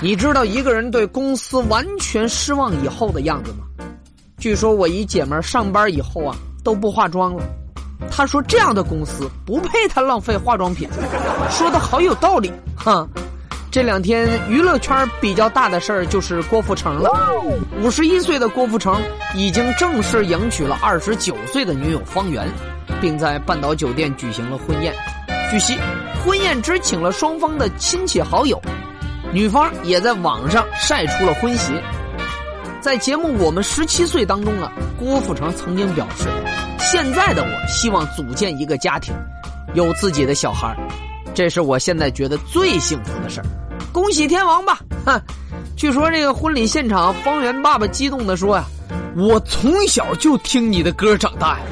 你知道一个人对公司完全失望以后的样子吗？据说我一姐们上班以后啊都不化妆了，她说这样的公司不配她浪费化妆品，说的好有道理哈。这两天娱乐圈比较大的事儿就是郭富城了，五十一岁的郭富城已经正式迎娶了二十九岁的女友方圆，并在半岛酒店举行了婚宴。据悉，婚宴只请了双方的亲戚好友。女方也在网上晒出了婚鞋。在节目《我们十七岁》当中啊，郭富城曾经表示：“现在的我希望组建一个家庭，有自己的小孩这是我现在觉得最幸福的事儿。”恭喜天王吧！哼，据说这个婚礼现场，方圆爸爸激动地说呀：“我从小就听你的歌长大呀，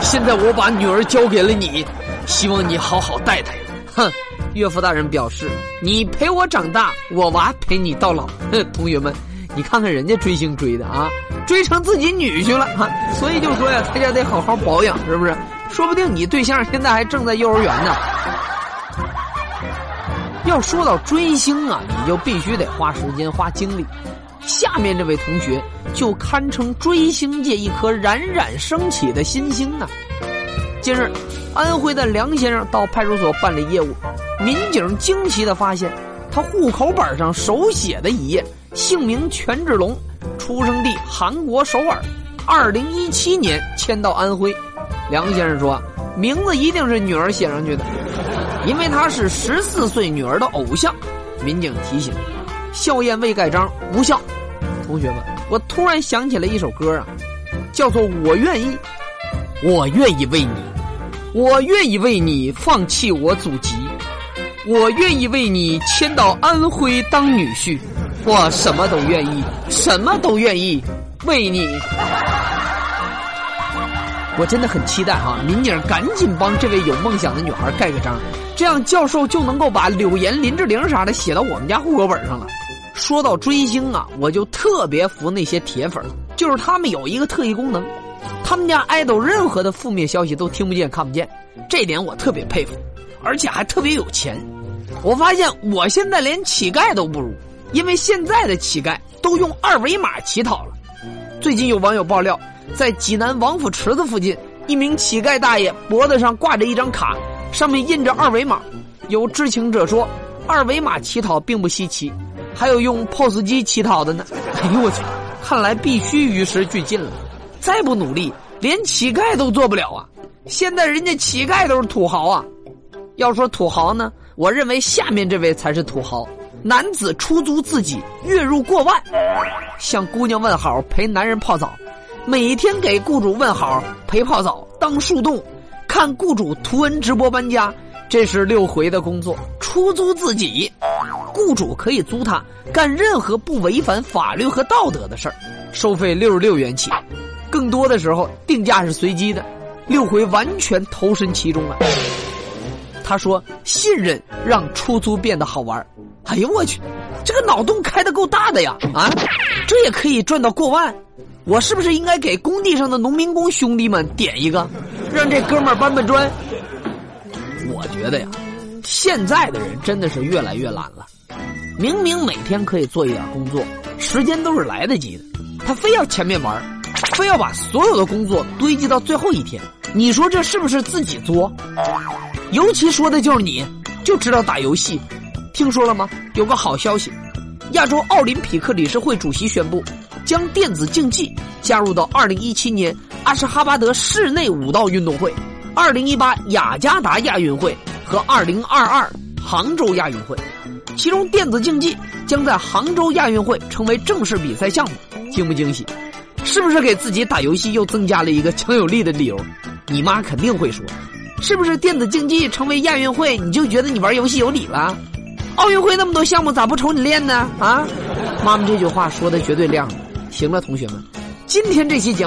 现在我把女儿交给了你，希望你好好带带。”哼。岳父大人表示：“你陪我长大，我娃陪你到老。”同学们，你看看人家追星追的啊，追成自己女婿了哈。所以就说呀，大家得好好保养，是不是？说不定你对象现在还正在幼儿园呢。要说到追星啊，你就必须得花时间花精力。下面这位同学就堪称追星界一颗冉冉升起的新星啊。近日，安徽的梁先生到派出所办理业务。民警惊奇的发现，他户口本上手写的一页，姓名权志龙，出生地韩国首尔，二零一七年迁到安徽。梁先生说，名字一定是女儿写上去的，因为他是十四岁女儿的偶像。民警提醒：校验未盖章无效。同学们，我突然想起了一首歌啊，叫做《我愿意》，我愿意为你，我愿意为你放弃我祖籍。我愿意为你迁到安徽当女婿，我什么都愿意，什么都愿意为你。我真的很期待哈，民警赶紧帮这位有梦想的女孩盖个章，这样教授就能够把柳岩、林志玲啥的写到我们家户口本上了。说到追星啊，我就特别服那些铁粉，就是他们有一个特异功能，他们家爱豆任何的负面消息都听不见、看不见，这点我特别佩服。而且还特别有钱，我发现我现在连乞丐都不如，因为现在的乞丐都用二维码乞讨了。最近有网友爆料，在济南王府池子附近，一名乞丐大爷脖子上挂着一张卡，上面印着二维码。有知情者说，二维码乞讨并不稀奇，还有用 POS 机乞讨的呢。哎呦我去，看来必须与时俱进了，再不努力，连乞丐都做不了啊！现在人家乞丐都是土豪啊！要说土豪呢，我认为下面这位才是土豪。男子出租自己，月入过万，向姑娘问好，陪男人泡澡，每天给雇主问好，陪泡澡，当树洞，看雇主图文直播搬家，这是六回的工作。出租自己，雇主可以租他干任何不违反法律和道德的事儿，收费六十六元起，更多的时候定价是随机的。六回完全投身其中了。他说：“信任让出租变得好玩。”哎呦我去，这个脑洞开的够大的呀！啊，这也可以赚到过万。我是不是应该给工地上的农民工兄弟们点一个，让这哥们儿搬搬砖？我觉得呀，现在的人真的是越来越懒了。明明每天可以做一点工作，时间都是来得及的，他非要前面玩，非要把所有的工作堆积到最后一天。你说这是不是自己作？尤其说的就是你，就知道打游戏。听说了吗？有个好消息，亚洲奥林匹克理事会主席宣布，将电子竞技加入到2017年阿什哈巴德室内武道运动会、2018雅加达亚运会和2022杭州亚运会。其中，电子竞技将在杭州亚运会成为正式比赛项目。惊不惊喜？是不是给自己打游戏又增加了一个强有力的理由？你妈肯定会说。是不是电子竞技成为亚运会，你就觉得你玩游戏有理了？奥运会那么多项目，咋不瞅你练呢？啊，妈妈这句话说的绝对亮了。行了，同学们，今天这期节目。